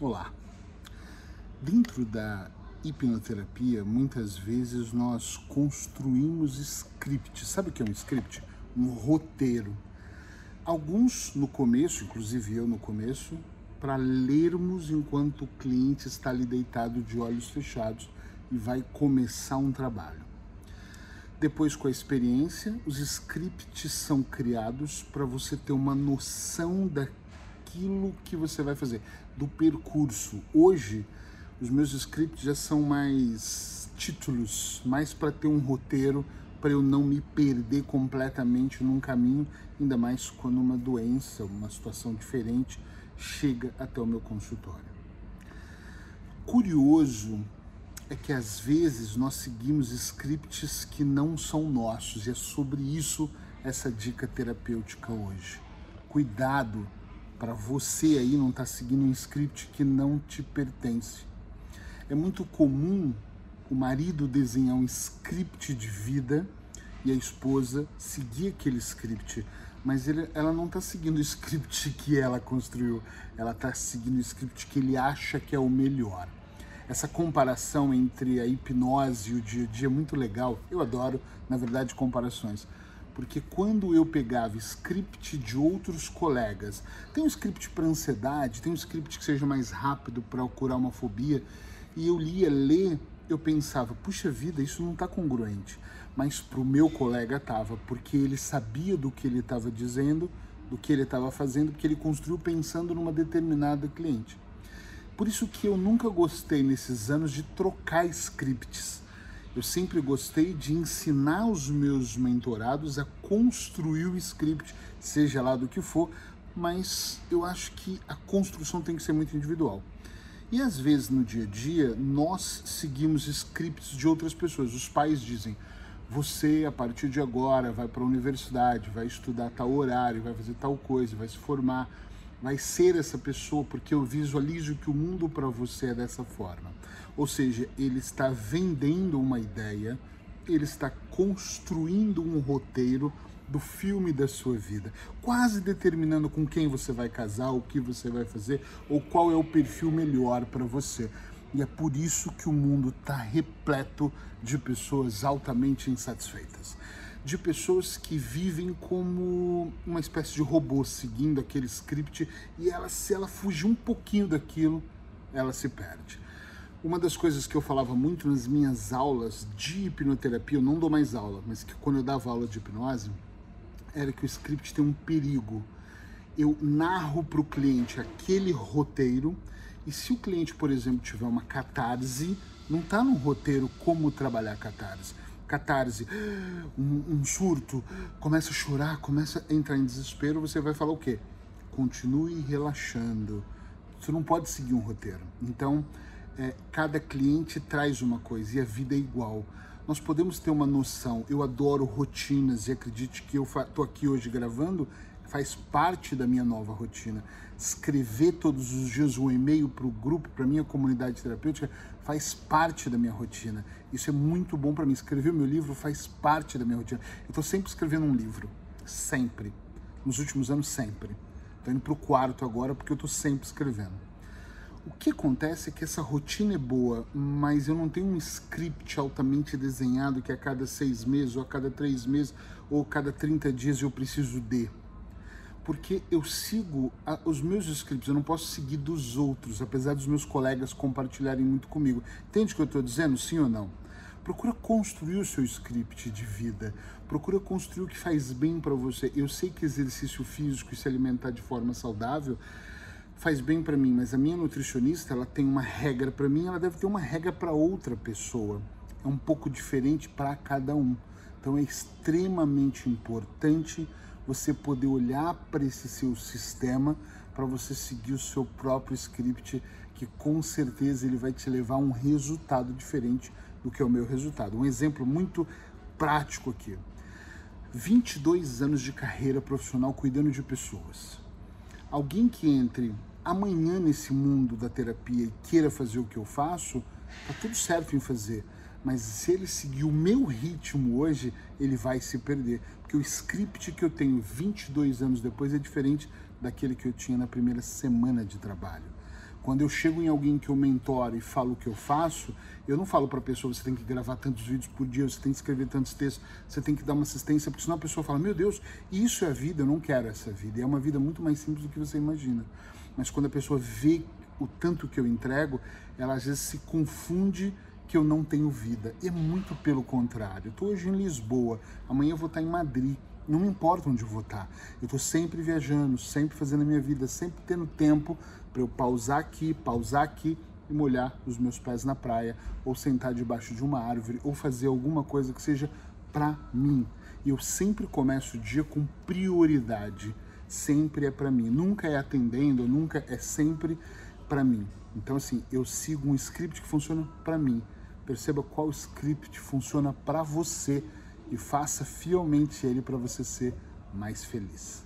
Olá. Dentro da hipnoterapia, muitas vezes nós construímos scripts. Sabe o que é um script? Um roteiro. Alguns no começo, inclusive eu no começo, para lermos enquanto o cliente está ali deitado de olhos fechados e vai começar um trabalho. Depois, com a experiência, os scripts são criados para você ter uma noção da daquilo que você vai fazer, do percurso. Hoje, os meus scripts já são mais títulos, mais para ter um roteiro, para eu não me perder completamente num caminho, ainda mais quando uma doença, uma situação diferente chega até o meu consultório. Curioso é que às vezes nós seguimos scripts que não são nossos, e é sobre isso essa dica terapêutica hoje. Cuidado para você aí não estar tá seguindo um script que não te pertence. É muito comum o marido desenhar um script de vida e a esposa seguir aquele script, mas ele, ela não está seguindo o script que ela construiu, ela está seguindo o script que ele acha que é o melhor. Essa comparação entre a hipnose e o dia a dia é muito legal. Eu adoro, na verdade, comparações porque quando eu pegava script de outros colegas, tem um script para ansiedade, tem um script que seja mais rápido para curar uma fobia, e eu lia, ler, eu pensava, puxa vida, isso não está congruente. Mas para o meu colega estava, porque ele sabia do que ele estava dizendo, do que ele estava fazendo, porque ele construiu pensando numa determinada cliente. Por isso que eu nunca gostei nesses anos de trocar scripts eu sempre gostei de ensinar os meus mentorados a construir o script, seja lá do que for, mas eu acho que a construção tem que ser muito individual. E às vezes no dia a dia nós seguimos scripts de outras pessoas. Os pais dizem: você a partir de agora vai para a universidade, vai estudar tal horário, vai fazer tal coisa, vai se formar vai ser essa pessoa porque eu visualizo que o mundo para você é dessa forma. Ou seja, ele está vendendo uma ideia, ele está construindo um roteiro do filme da sua vida, quase determinando com quem você vai casar, o que você vai fazer ou qual é o perfil melhor para você. E é por isso que o mundo está repleto de pessoas altamente insatisfeitas de pessoas que vivem como uma espécie de robô seguindo aquele script e ela se ela fugir um pouquinho daquilo, ela se perde. Uma das coisas que eu falava muito nas minhas aulas de hipnoterapia, eu não dou mais aula, mas que quando eu dava aula de hipnose, era que o script tem um perigo. Eu narro para o cliente aquele roteiro e se o cliente, por exemplo, tiver uma catarse, não está no roteiro como trabalhar catarse catarse, um, um, surto, começa a chorar, começa a entrar em desespero, você vai falar o quê? Continue relaxando. Você não pode seguir um roteiro. Então, é, cada cliente traz uma coisa e a vida é igual. Nós podemos ter uma noção. Eu adoro rotinas e acredite que eu estou aqui hoje gravando faz parte da minha nova rotina. Escrever todos os dias um e-mail para o grupo, para minha comunidade terapêutica, faz parte da minha rotina. Isso é muito bom para mim. Escrever o meu livro faz parte da minha rotina. Eu estou sempre escrevendo um livro, sempre. Nos últimos anos, sempre. Estou indo para o quarto agora porque eu estou sempre escrevendo. O que acontece é que essa rotina é boa, mas eu não tenho um script altamente desenhado que a cada seis meses, ou a cada três meses, ou a cada 30 dias eu preciso de porque eu sigo a, os meus scripts, eu não posso seguir dos outros, apesar dos meus colegas compartilharem muito comigo. Entende o que eu estou dizendo, sim ou não? Procura construir o seu script de vida, procura construir o que faz bem para você. Eu sei que exercício físico e se alimentar de forma saudável faz bem para mim, mas a minha nutricionista, ela tem uma regra para mim, ela deve ter uma regra para outra pessoa. É um pouco diferente para cada um. Então é extremamente importante você poder olhar para esse seu sistema para você seguir o seu próprio script, que com certeza ele vai te levar a um resultado diferente do que é o meu resultado. Um exemplo muito prático aqui. 22 anos de carreira profissional cuidando de pessoas. Alguém que entre amanhã nesse mundo da terapia e queira fazer o que eu faço, tá tudo certo em fazer mas se ele seguir o meu ritmo hoje, ele vai se perder, porque o script que eu tenho 22 anos depois é diferente daquele que eu tinha na primeira semana de trabalho. Quando eu chego em alguém que eu mentoro e falo o que eu faço, eu não falo para a pessoa, você tem que gravar tantos vídeos por dia, você tem que escrever tantos textos, você tem que dar uma assistência, porque senão a pessoa fala, meu Deus, isso é a vida, eu não quero essa vida. E é uma vida muito mais simples do que você imagina. Mas quando a pessoa vê o tanto que eu entrego, ela às vezes se confunde que eu não tenho vida. É muito pelo contrário. Estou hoje em Lisboa, amanhã eu vou estar em Madrid. Não me importa onde eu vou estar. Eu estou sempre viajando, sempre fazendo a minha vida, sempre tendo tempo para eu pausar aqui, pausar aqui e molhar os meus pés na praia, ou sentar debaixo de uma árvore, ou fazer alguma coisa que seja para mim. E eu sempre começo o dia com prioridade. Sempre é para mim. Nunca é atendendo, nunca é sempre para mim. Então assim, eu sigo um script que funciona para mim. Perceba qual script funciona para você e faça fielmente ele para você ser mais feliz.